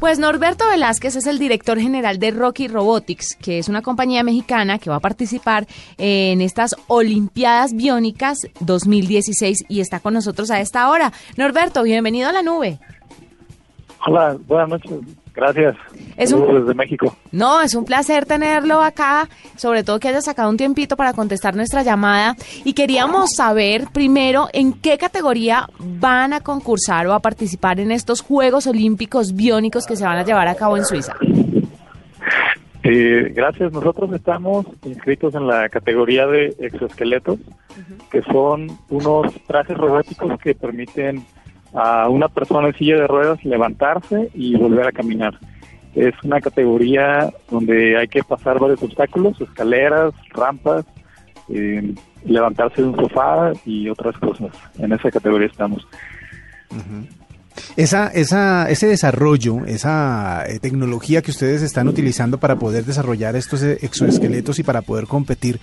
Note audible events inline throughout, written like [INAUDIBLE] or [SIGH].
Pues Norberto Velázquez es el director general de Rocky Robotics, que es una compañía mexicana que va a participar en estas Olimpiadas Biónicas 2016 y está con nosotros a esta hora. Norberto, bienvenido a la nube. Hola, buenas noches. Gracias. Es un, desde México. No, es un placer tenerlo acá, sobre todo que haya sacado un tiempito para contestar nuestra llamada. Y queríamos saber primero en qué categoría van a concursar o a participar en estos Juegos Olímpicos Biónicos que se van a llevar a cabo en Suiza. Eh, gracias. Nosotros estamos inscritos en la categoría de exoesqueletos, que son unos trajes robóticos que permiten a una persona en silla de ruedas levantarse y volver a caminar. Es una categoría donde hay que pasar varios obstáculos, escaleras, rampas, eh, levantarse de un sofá y otras cosas. En esa categoría estamos. Esa, esa, ese desarrollo, esa eh, tecnología que ustedes están utilizando para poder desarrollar estos eh, exoesqueletos y para poder competir,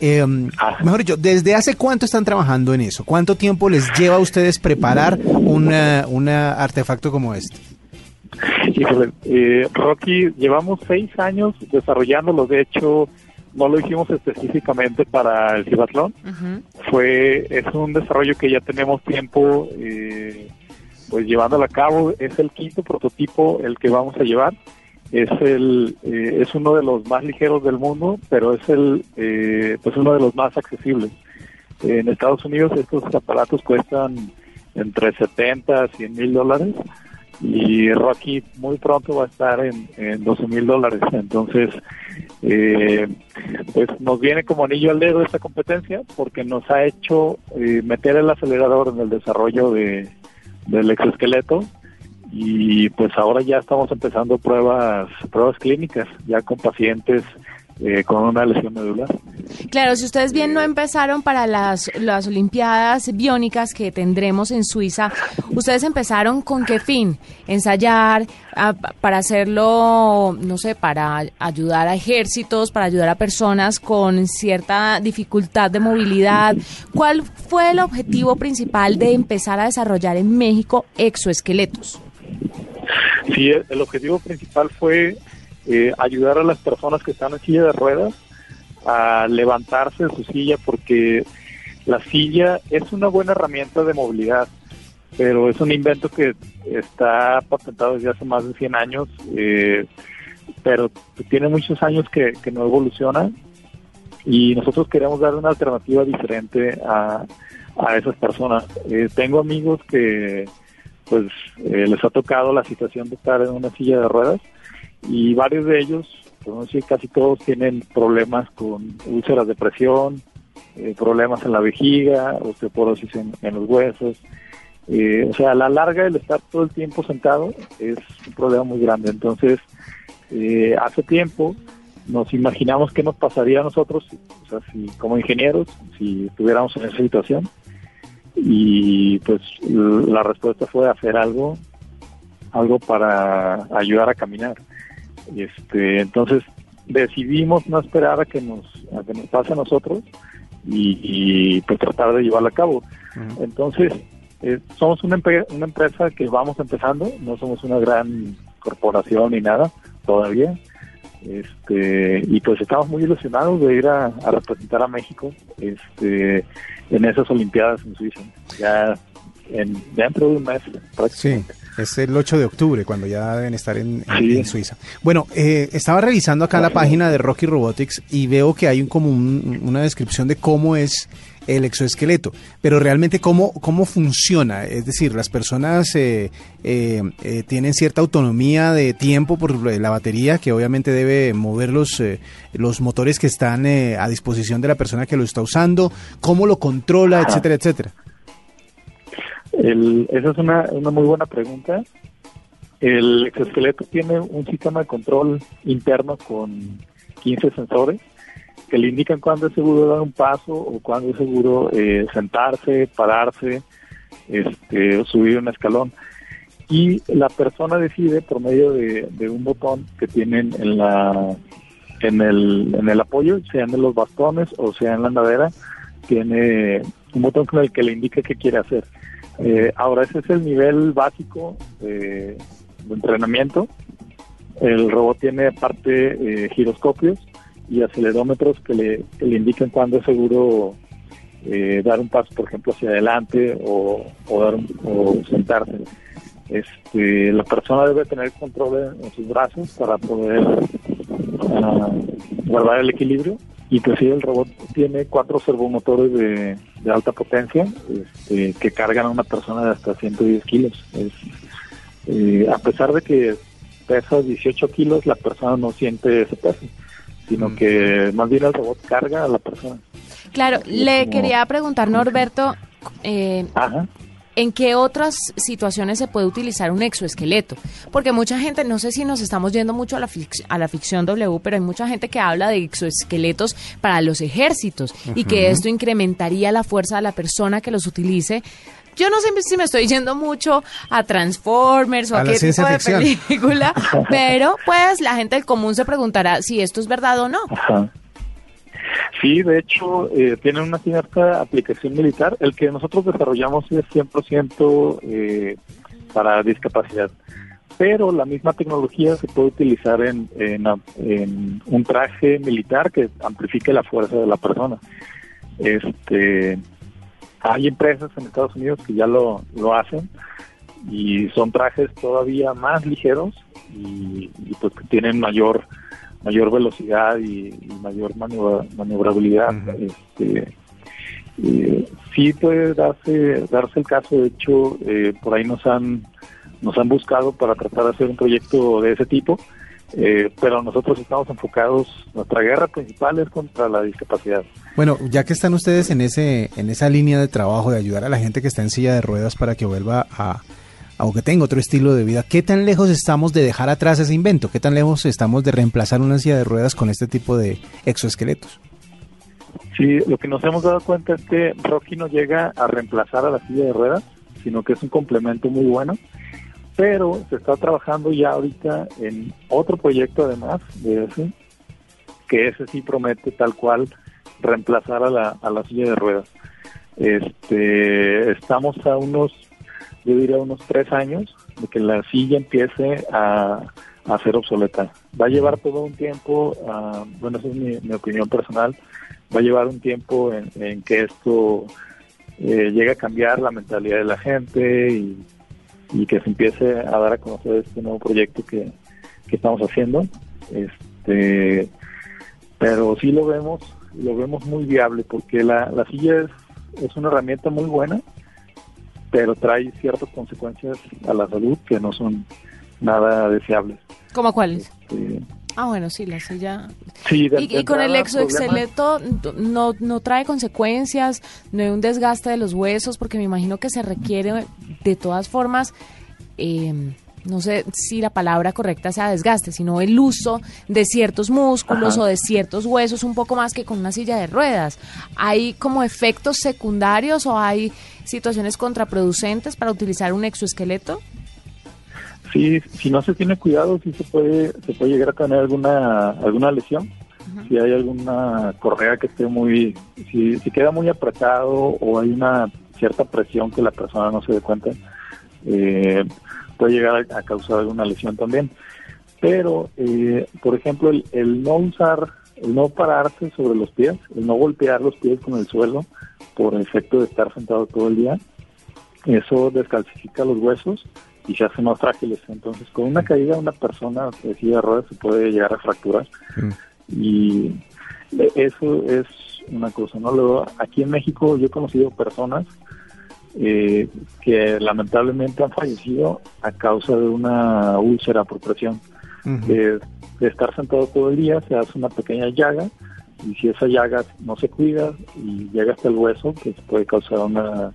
em, ah. mejor dicho, ¿desde hace cuánto están trabajando en eso? ¿Cuánto tiempo les lleva a ustedes preparar un artefacto como este? Eh, Rocky, llevamos seis años desarrollándolo. De hecho, no lo hicimos específicamente para el cibatlón. Fue es un desarrollo que ya tenemos tiempo eh, pues llevándolo a cabo. Es el quinto prototipo el que vamos a llevar. Es el eh, es uno de los más ligeros del mundo, pero es el eh, pues uno de los más accesibles. En Estados Unidos estos aparatos cuestan entre 70 a 100 mil dólares y Rocky muy pronto va a estar en, en 12 mil dólares. Entonces, eh, pues nos viene como anillo al dedo esta competencia porque nos ha hecho eh, meter el acelerador en el desarrollo de, del exoesqueleto y pues ahora ya estamos empezando pruebas pruebas clínicas ya con pacientes eh, con una lesión medular. Claro, si ustedes bien no empezaron para las, las Olimpiadas biónicas que tendremos en Suiza, ustedes empezaron con qué fin? Ensayar para hacerlo, no sé, para ayudar a ejércitos, para ayudar a personas con cierta dificultad de movilidad. ¿Cuál fue el objetivo principal de empezar a desarrollar en México exoesqueletos? Sí, el objetivo principal fue eh, ayudar a las personas que están en silla de ruedas a levantarse de su silla porque la silla es una buena herramienta de movilidad, pero es un invento que está patentado desde hace más de 100 años, eh, pero tiene muchos años que, no evoluciona y nosotros queremos dar una alternativa diferente a, a esas personas. Eh, tengo amigos que pues les ha tocado la situación de estar en una silla de ruedas y varios de ellos, pues decir casi todos tienen problemas con úlceras de presión, eh, problemas en la vejiga, osteoporosis en, en los huesos. Eh, o sea, a la larga el estar todo el tiempo sentado es un problema muy grande. Entonces, eh, hace tiempo nos imaginamos qué nos pasaría a nosotros, o sea, si como ingenieros, si estuviéramos en esa situación. Y pues la respuesta fue hacer algo, algo para ayudar a caminar. Este, entonces decidimos no esperar a que nos, a que nos pase a nosotros y, pues tratar de llevarlo a cabo. Entonces, eh, somos una, una empresa que vamos empezando, no somos una gran corporación ni nada todavía. Este, y pues estamos muy ilusionados de ir a, representar a México este, en esas Olimpiadas en Suiza, ya en, dentro de un mes. Sí. Es el 8 de octubre, cuando ya deben estar en, Suiza. Bueno, eh, estaba revisando acá la página de Rocky Robotics y veo que hay un, como una descripción de cómo es el exoesqueleto, pero realmente cómo, cómo funciona. Es decir, las personas eh, eh, tienen cierta autonomía de tiempo por la batería, que obviamente debe mover los, los motores que están a disposición de la persona que lo está usando, cómo lo controla, etcétera, etcétera. El, esa es una, una muy buena pregunta. El exoesqueleto tiene un sistema de control interno con 15 sensores que le indican cuándo es seguro dar un paso o cuándo es seguro eh, sentarse, pararse, este, o subir un escalón. Y la persona decide por medio de, un botón que tienen en la en el, en el apoyo, sean en los bastones o sea en la andadera, tiene un botón con el que le indica qué quiere hacer. Eh, ahora, ese es el nivel básico de, entrenamiento. El robot tiene aparte eh, giroscopios y acelerómetros que le, que indican cuándo es seguro eh, dar un paso, por ejemplo, hacia adelante o, dar o sentarse. Este, la persona debe tener control en, sus brazos para poder ah, guardar el equilibrio. Y pues sí, el robot tiene cuatro servomotores de, alta potencia este, que cargan a una persona de hasta 110 kilos. Eh, a pesar de que pesa 18 kilos, la persona no siente ese peso, sino mm. que más bien el robot carga a la persona. Claro, le quería preguntar, Norberto, eh, ¿en qué otras situaciones se puede utilizar un exoesqueleto? Porque mucha gente, no sé si nos estamos yendo mucho a la, a la ficción W, pero hay mucha gente que habla de exoesqueletos para los ejércitos y que esto incrementaría la fuerza de la persona que los utilice. Yo no sé si me estoy yendo mucho a Transformers o a, qué tipo de película, [LAUGHS] pero pues la gente del común se preguntará si esto es verdad o no. Sí, de hecho, eh, tiene una cierta aplicación militar. El que nosotros desarrollamos es 100% eh, para discapacidad, pero la misma tecnología se puede utilizar en, en, un traje militar que amplifique la fuerza de la persona. Este, hay empresas en Estados Unidos que ya lo, lo hacen y son trajes todavía más ligeros y, y pues que tienen mayor mayor velocidad y, mayor maniobrabilidad. este, eh, sí puede darse, darse el caso, de hecho, eh, por ahí nos han, nos han buscado para tratar de hacer un proyecto de ese tipo, eh, pero nosotros estamos enfocados, nuestra guerra principal es contra la discapacidad. Bueno, ya que están ustedes en ese en esa línea de trabajo de ayudar a la gente que está en silla de ruedas para que vuelva a, aunque tenga otro estilo de vida, ¿qué tan lejos estamos de dejar atrás ese invento? ¿Qué tan lejos estamos de reemplazar una silla de ruedas con este tipo de exoesqueletos? Sí, lo que nos hemos dado cuenta es que Rocky no llega a reemplazar a la silla de ruedas, sino que es un complemento muy bueno. Pero se está trabajando ya ahorita en otro proyecto además de ese, que ese sí promete tal cual reemplazar a la, a la silla de ruedas. Este, estamos a unos yo diría unos tres años, de que la silla empiece a, a ser obsoleta. Va a llevar todo un tiempo, uh, bueno, esa es mi, opinión personal, va a llevar un tiempo en, que esto eh, llegue a cambiar la mentalidad de la gente y, que se empiece a dar a conocer este nuevo proyecto que, estamos haciendo. Este, pero sí lo vemos, lo vemos muy viable porque la, la silla es, es una herramienta muy buena pero trae ciertas consecuencias a la salud que no son nada deseables. ¿Cómo cuáles? Este, ah, bueno, sí, la silla. Sí, y, con el exoesqueleto no, no trae consecuencias, no hay un desgaste de los huesos, porque me imagino que se requiere de todas formas. Eh, no sé si la palabra correcta sea desgaste, sino el uso de ciertos músculos o de ciertos huesos un poco más que con una silla de ruedas. ¿Hay como efectos secundarios o hay situaciones contraproducentes para utilizar un exoesqueleto? Sí, si no se tiene cuidado, sí se puede, se puede llegar a tener alguna, alguna lesión. Si hay alguna correa que esté muy, si, si queda muy apretado o hay una cierta presión que la persona no se dé cuenta, eh, puede llegar a, causar alguna lesión también. Pero, eh, por ejemplo, el, no usar, el no pararse sobre los pies, el no golpear los pies con el suelo por el efecto de estar sentado todo el día, eso descalcifica los huesos y se hacen más frágiles. Entonces, con una caída una persona de silla de ruedas se puede llegar a fracturar. Y eso es una cosa, ¿no? Luego, aquí en México yo he conocido personas eh, que lamentablemente han fallecido a causa de una úlcera por presión. de, estar sentado todo el día se hace una pequeña llaga y si esa llaga no se cuida y llega hasta el hueso, que puede causar una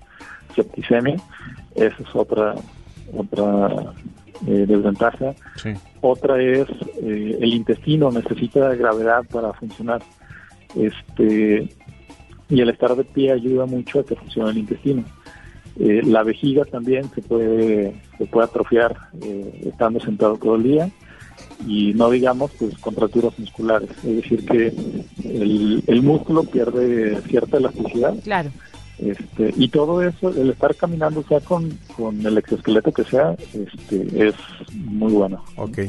septicemia, esa es otra otra eh, desventaja. Otra es eh, el intestino necesita gravedad para funcionar. Este y el estar de pie ayuda mucho a que funcione el intestino. Eh, la vejiga también se puede, se puede atrofiar eh, estando sentado todo el día y no digamos pues contracturas musculares, es decir que el, músculo pierde cierta elasticidad. Claro. Este, y todo eso, el estar caminando, sea con, con el exoesqueleto que sea, este, es muy bueno. Ok.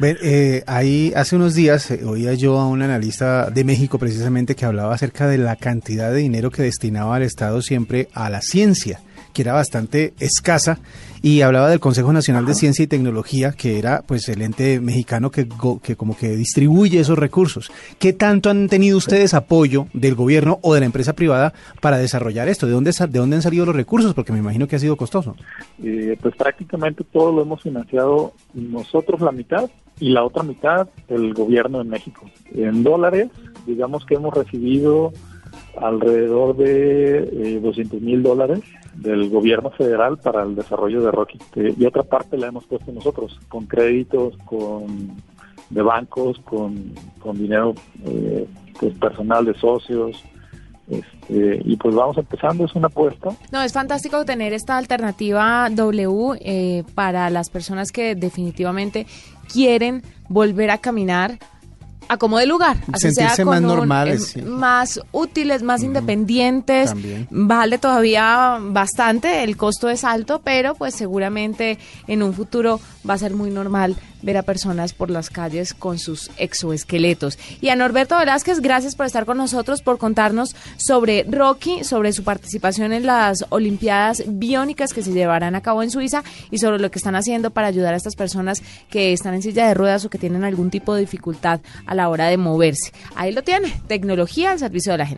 Eh, ahí hace unos días eh, oía yo a un analista de México precisamente que hablaba acerca de la cantidad de dinero que destinaba el Estado siempre a la ciencia que era bastante escasa, y hablaba del Consejo Nacional de Ciencia y Tecnología, que era pues el ente mexicano que, que como que distribuye esos recursos. ¿Qué tanto han tenido ustedes apoyo del gobierno o de la empresa privada para desarrollar esto? ¿De dónde, de dónde han salido los recursos? Porque me imagino que ha sido costoso. Eh, pues prácticamente todo lo hemos financiado nosotros la mitad y la otra mitad el gobierno de México. En dólares, digamos que hemos recibido alrededor de 200 eh, mil dólares del gobierno federal para el desarrollo de Rocky. Eh, y otra parte la hemos puesto nosotros, con créditos, con de bancos, con, con dinero eh, pues, personal de socios. Este, y pues vamos empezando, es una apuesta. No, es fantástico tener esta alternativa W para las personas que definitivamente quieren volver a caminar a como de lugar, así sea con más normales, eh, más útiles, más independientes. Vale todavía bastante, el costo es alto, pero pues seguramente en un futuro va a ser muy normal ver a personas por las calles con sus exoesqueletos. Y a Norberto Velázquez, gracias por estar con nosotros, por contarnos sobre Rocky, sobre su participación en las Olimpiadas Biónicas que se llevarán a cabo en Suiza y sobre lo que están haciendo para ayudar a estas personas que están en silla de ruedas o que tienen algún tipo de dificultad a la hora de moverse. Ahí lo tiene, tecnología al servicio de la gente.